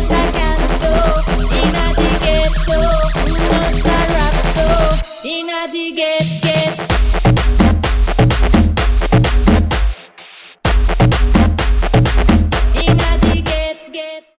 Inna ghetto, a ghetto.